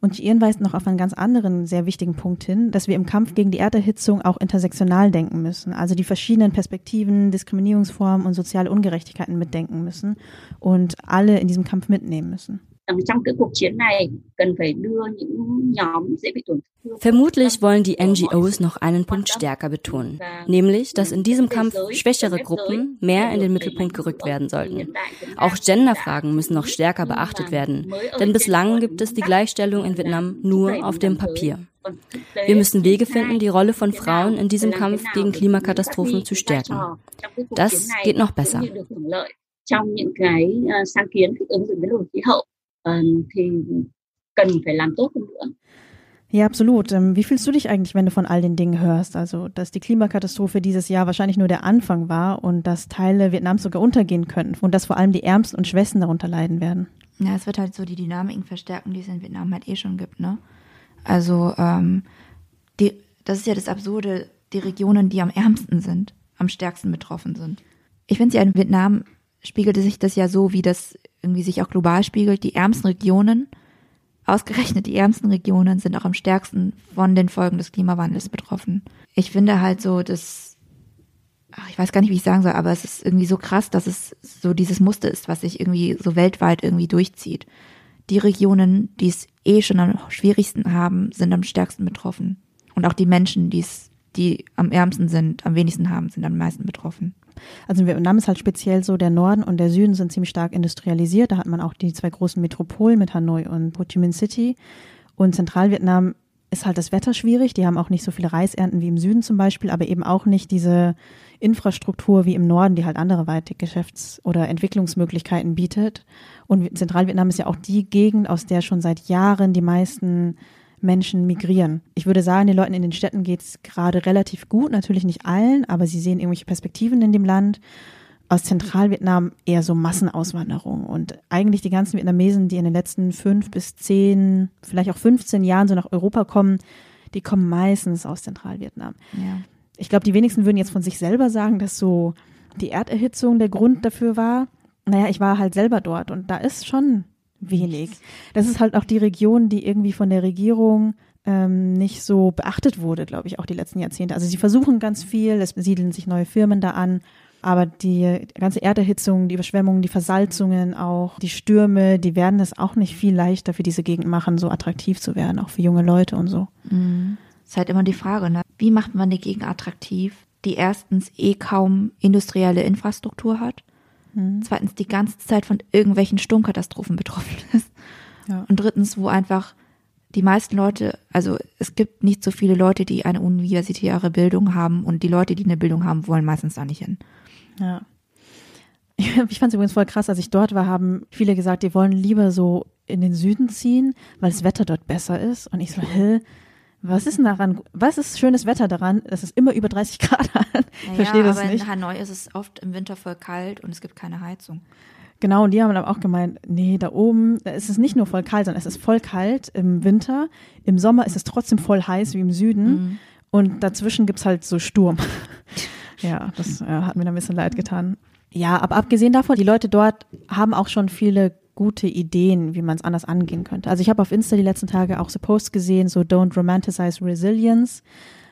Und Ian weist noch auf einen ganz anderen sehr wichtigen Punkt hin, dass wir im Kampf gegen die Erderhitzung auch intersektional denken müssen, also die verschiedenen Perspektiven, Diskriminierungsformen und soziale Ungerechtigkeiten mitdenken müssen und alle in diesem Kampf mitnehmen müssen. Trong cái cuộc chiến này cần phải đưa những nhóm dễ bị tổn Vermutlich wollen die NGOs noch einen Punkt stärker betonen, nämlich, dass in diesem Kampf schwächere Gruppen mehr in den Mittelpunkt gerückt werden sollten. Auch Genderfragen müssen noch stärker beachtet werden, denn bislang gibt es die Gleichstellung in Vietnam nur auf dem Papier. Wir müssen Wege finden, die Rolle von Frauen in diesem Kampf gegen Klimakatastrophen zu stärken. Das geht noch besser. Trong những cái sáng kiến thích ứng với biến đổi khí hậu thì cần phải làm tốt hơn nữa. Ja, absolut. Ähm, wie fühlst du dich eigentlich, wenn du von all den Dingen hörst? Also, dass die Klimakatastrophe dieses Jahr wahrscheinlich nur der Anfang war und dass Teile Vietnams sogar untergehen könnten und dass vor allem die Ärmsten und Schwächsten darunter leiden werden. Ja, es wird halt so die Dynamiken verstärken, die es in Vietnam halt eh schon gibt, ne? Also, ähm, die, das ist ja das Absurde, die Regionen, die am ärmsten sind, am stärksten betroffen sind. Ich finde ja in Vietnam spiegelte sich das ja so, wie das irgendwie sich auch global spiegelt. Die ärmsten Regionen Ausgerechnet die ärmsten Regionen sind auch am stärksten von den Folgen des Klimawandels betroffen. Ich finde halt so, dass, ach, ich weiß gar nicht, wie ich sagen soll, aber es ist irgendwie so krass, dass es so dieses Muster ist, was sich irgendwie so weltweit irgendwie durchzieht. Die Regionen, die es eh schon am schwierigsten haben, sind am stärksten betroffen. Und auch die Menschen, die es, die am ärmsten sind, am wenigsten haben, sind am meisten betroffen. Also in Vietnam ist halt speziell so, der Norden und der Süden sind ziemlich stark industrialisiert. Da hat man auch die zwei großen Metropolen mit Hanoi und Ho Chi Minh City. Und Zentralvietnam ist halt das Wetter schwierig. Die haben auch nicht so viele Reisernten wie im Süden zum Beispiel, aber eben auch nicht diese Infrastruktur wie im Norden, die halt anderweitig Geschäfts- oder Entwicklungsmöglichkeiten bietet. Und Zentralvietnam ist ja auch die Gegend, aus der schon seit Jahren die meisten Menschen migrieren. Ich würde sagen, den Leuten in den Städten geht es gerade relativ gut, natürlich nicht allen, aber sie sehen irgendwelche Perspektiven in dem Land. Aus Zentralvietnam eher so Massenauswanderung. Und eigentlich die ganzen Vietnamesen, die in den letzten fünf bis zehn, vielleicht auch 15 Jahren so nach Europa kommen, die kommen meistens aus Zentralvietnam. Ja. Ich glaube, die wenigsten würden jetzt von sich selber sagen, dass so die Erderhitzung der Grund dafür war. Naja, ich war halt selber dort und da ist schon wenig. Das ist halt auch die Region, die irgendwie von der Regierung ähm, nicht so beachtet wurde, glaube ich, auch die letzten Jahrzehnte. Also sie versuchen ganz viel, es siedeln sich neue Firmen da an, Aber die ganze Erderhitzung, die Überschwemmungen, die Versalzungen auch, die Stürme, die werden es auch nicht viel leichter für diese Gegend machen, so attraktiv zu werden, auch für junge Leute und so. Mhm. Ist halt immer die Frage, ne? Wie macht man eine Gegend attraktiv, die erstens eh kaum industrielle Infrastruktur hat, mhm. zweitens die ganze Zeit von irgendwelchen Sturmkatastrophen betroffen ist ja. und drittens, wo einfach die meisten Leute, also es gibt nicht so viele Leute, die eine universitäre Bildung haben und die Leute, die eine Bildung haben, wollen meistens da nicht hin. Ja. Ich fand es übrigens voll krass, als ich dort war, haben viele gesagt, die wollen lieber so in den Süden ziehen, weil das Wetter dort besser ist. Und ich so, hä? Was ist denn daran? Was ist schönes Wetter daran? Es ist immer über 30 Grad. Ich naja, verstehe das aber nicht. in Hanoi ist es oft im Winter voll kalt und es gibt keine Heizung. Genau, und die haben dann auch gemeint, nee, da oben, da ist es nicht nur voll kalt, sondern es ist voll kalt im Winter. Im Sommer ist es trotzdem voll heiß wie im Süden. Mhm. Und dazwischen gibt's halt so Sturm. Ja, das äh, hat mir ein bisschen leid getan. Ja, aber abgesehen davon, die Leute dort haben auch schon viele gute Ideen, wie man es anders angehen könnte. Also ich habe auf Insta die letzten Tage auch so Posts gesehen, so don't romanticize resilience.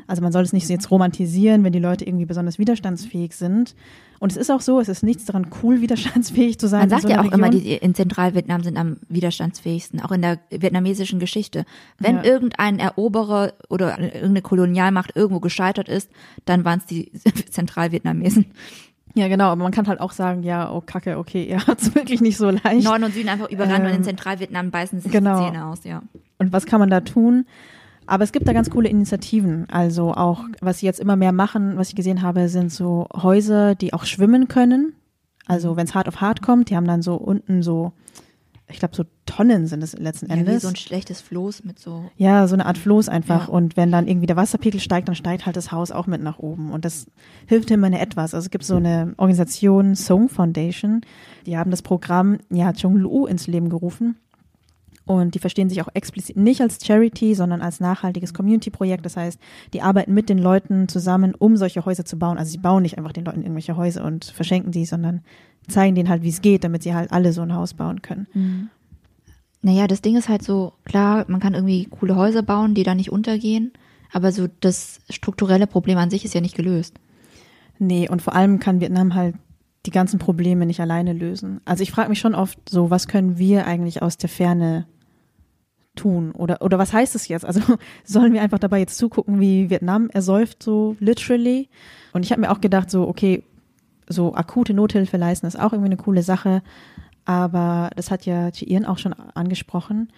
Also man soll es nicht jetzt romantisieren, wenn die Leute irgendwie besonders widerstandsfähig sind. Und es ist auch so, es ist nichts daran cool, widerstandsfähig zu sein. Man sagt so ja auch Region. immer, die in Zentralvietnam sind am widerstandsfähigsten, auch in der vietnamesischen Geschichte. Wenn ja. irgendein Eroberer oder irgendeine Kolonialmacht irgendwo gescheitert ist, dann waren es die Zentralvietnamesen. Ja, genau, aber man kann halt auch sagen, ja, oh Kacke, okay, ihr habt es wirklich nicht so leicht. Norden und Süden einfach überrannt ähm, und in Zentralvietnam beißen sich genau. die Zähne aus, ja. Und was kann man da tun? Aber es gibt da ganz coole Initiativen. Also auch, was sie jetzt immer mehr machen, was ich gesehen habe, sind so Häuser, die auch schwimmen können. Also wenn es hart auf hart kommt, die haben dann so unten so, ich glaube so Tonnen sind es letzten Endes. Ja, wie so ein schlechtes Floß mit so. Ja, so eine Art Floß einfach. Ja. Und wenn dann irgendwie der Wasserpegel steigt, dann steigt halt das Haus auch mit nach oben. Und das hilft immer etwas. Also es gibt so eine Organisation, Song Foundation, die haben das Programm ja Chung Lu ins Leben gerufen. Und die verstehen sich auch explizit nicht als Charity, sondern als nachhaltiges Community-Projekt. Das heißt, die arbeiten mit den Leuten zusammen, um solche Häuser zu bauen. Also sie bauen nicht einfach den Leuten irgendwelche Häuser und verschenken die, sondern zeigen denen halt, wie es geht, damit sie halt alle so ein Haus bauen können. Mhm. Naja, das Ding ist halt so, klar, man kann irgendwie coole Häuser bauen, die da nicht untergehen, aber so das strukturelle Problem an sich ist ja nicht gelöst. Nee, und vor allem kann Vietnam halt die ganzen Probleme nicht alleine lösen. Also ich frage mich schon oft so, was können wir eigentlich aus der Ferne tun? Oder, oder was heißt es jetzt? Also sollen wir einfach dabei jetzt zugucken, wie Vietnam ersäuft, so literally? Und ich habe mir auch gedacht, so, okay, so akute Nothilfe leisten ist auch irgendwie eine coole Sache. Aber das hat ja Chien auch schon angesprochen,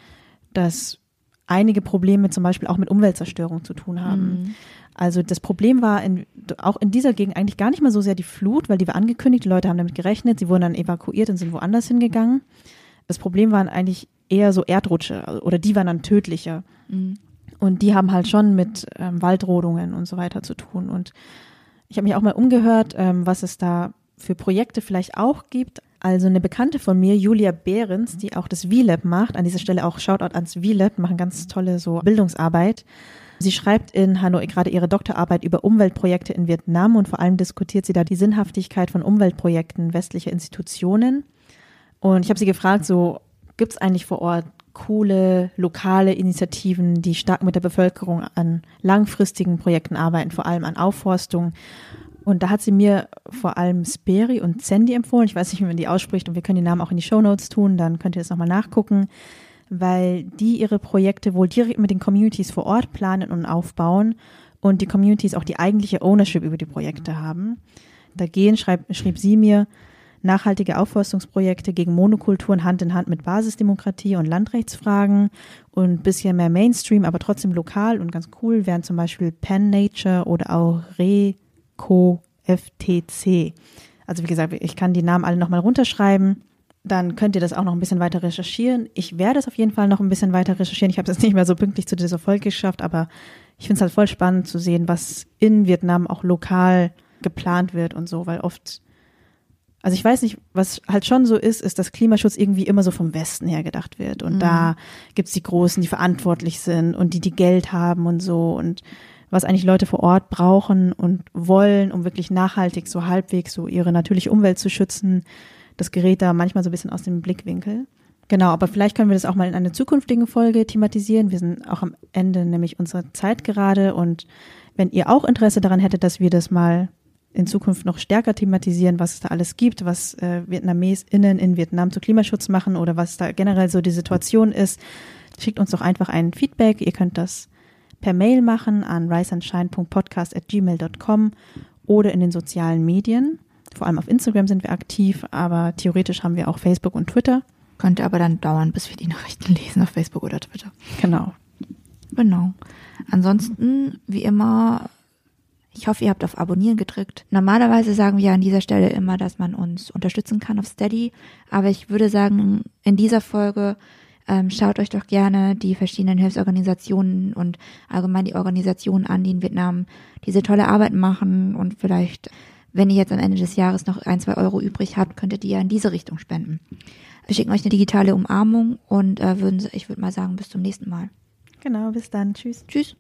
dass einige Probleme zum Beispiel auch mit Umweltzerstörung zu tun haben. Mhm. Also das Problem war in, auch in dieser Gegend eigentlich gar nicht mal so sehr die Flut, weil die war angekündigt, die Leute haben damit gerechnet, sie wurden dann evakuiert und sind woanders hingegangen. Das Problem waren eigentlich eher so Erdrutsche oder die waren dann tödlicher. Mhm. Und die haben halt schon mit ähm, Waldrodungen und so weiter zu tun. Und ich habe mich auch mal umgehört, ähm, was es da für Projekte vielleicht auch gibt. Also eine Bekannte von mir, Julia Behrens, die auch das VLab macht, an dieser Stelle auch Shoutout ans VLab, machen ganz tolle so Bildungsarbeit. Sie schreibt in Hanoi gerade ihre Doktorarbeit über Umweltprojekte in Vietnam und vor allem diskutiert sie da die Sinnhaftigkeit von Umweltprojekten westlicher Institutionen. Und ich habe sie gefragt, so Gibt es eigentlich vor Ort coole lokale Initiativen, die stark mit der Bevölkerung an langfristigen Projekten arbeiten, vor allem an Aufforstung? Und da hat sie mir vor allem Speri und Sandy empfohlen. Ich weiß nicht, wie man die ausspricht und wir können die Namen auch in die Show Notes tun, dann könnt ihr das nochmal nachgucken, weil die ihre Projekte wohl direkt mit den Communities vor Ort planen und aufbauen und die Communities auch die eigentliche Ownership über die Projekte haben. Da gehen, schreib, schrieb sie mir, nachhaltige Aufforstungsprojekte gegen Monokulturen Hand in Hand mit Basisdemokratie und Landrechtsfragen und bisschen mehr Mainstream, aber trotzdem lokal und ganz cool wären zum Beispiel Pen Nature oder auch Reco FTC. Also wie gesagt, ich kann die Namen alle nochmal runterschreiben. Dann könnt ihr das auch noch ein bisschen weiter recherchieren. Ich werde es auf jeden Fall noch ein bisschen weiter recherchieren. Ich habe es nicht mehr so pünktlich zu dieser Folge geschafft, aber ich finde es halt voll spannend zu sehen, was in Vietnam auch lokal geplant wird und so, weil oft also ich weiß nicht, was halt schon so ist, ist, dass Klimaschutz irgendwie immer so vom Westen her gedacht wird. Und mhm. da gibt's die Großen, die verantwortlich sind und die, die Geld haben und so und was eigentlich Leute vor Ort brauchen und wollen, um wirklich nachhaltig so halbwegs so ihre natürliche Umwelt zu schützen. Das gerät da manchmal so ein bisschen aus dem Blickwinkel. Genau, aber vielleicht können wir das auch mal in einer zukünftigen Folge thematisieren. Wir sind auch am Ende nämlich unserer Zeit gerade und wenn ihr auch Interesse daran hättet, dass wir das mal in Zukunft noch stärker thematisieren, was es da alles gibt, was äh, VietnamesInnen in Vietnam zu Klimaschutz machen oder was da generell so die Situation ist, schickt uns doch einfach ein Feedback. Ihr könnt das per Mail machen an riseandshine.podcast.gmail.com oder in den sozialen Medien. Vor allem auf Instagram sind wir aktiv, aber theoretisch haben wir auch Facebook und Twitter. Könnte aber dann dauern, bis wir die Nachrichten lesen auf Facebook oder Twitter. Genau. Genau. Ansonsten, wie immer, ich hoffe, ihr habt auf Abonnieren gedrückt. Normalerweise sagen wir an dieser Stelle immer, dass man uns unterstützen kann auf Steady. Aber ich würde sagen, in dieser Folge ähm, schaut euch doch gerne die verschiedenen Hilfsorganisationen und allgemein die Organisationen an, die in Vietnam diese tolle Arbeit machen und vielleicht, wenn ihr jetzt am Ende des Jahres noch ein, zwei Euro übrig habt, könntet ihr ja in diese Richtung spenden. Wir schicken euch eine digitale Umarmung und äh, würden, ich würde mal sagen, bis zum nächsten Mal. Genau, bis dann. Tschüss. Tschüss.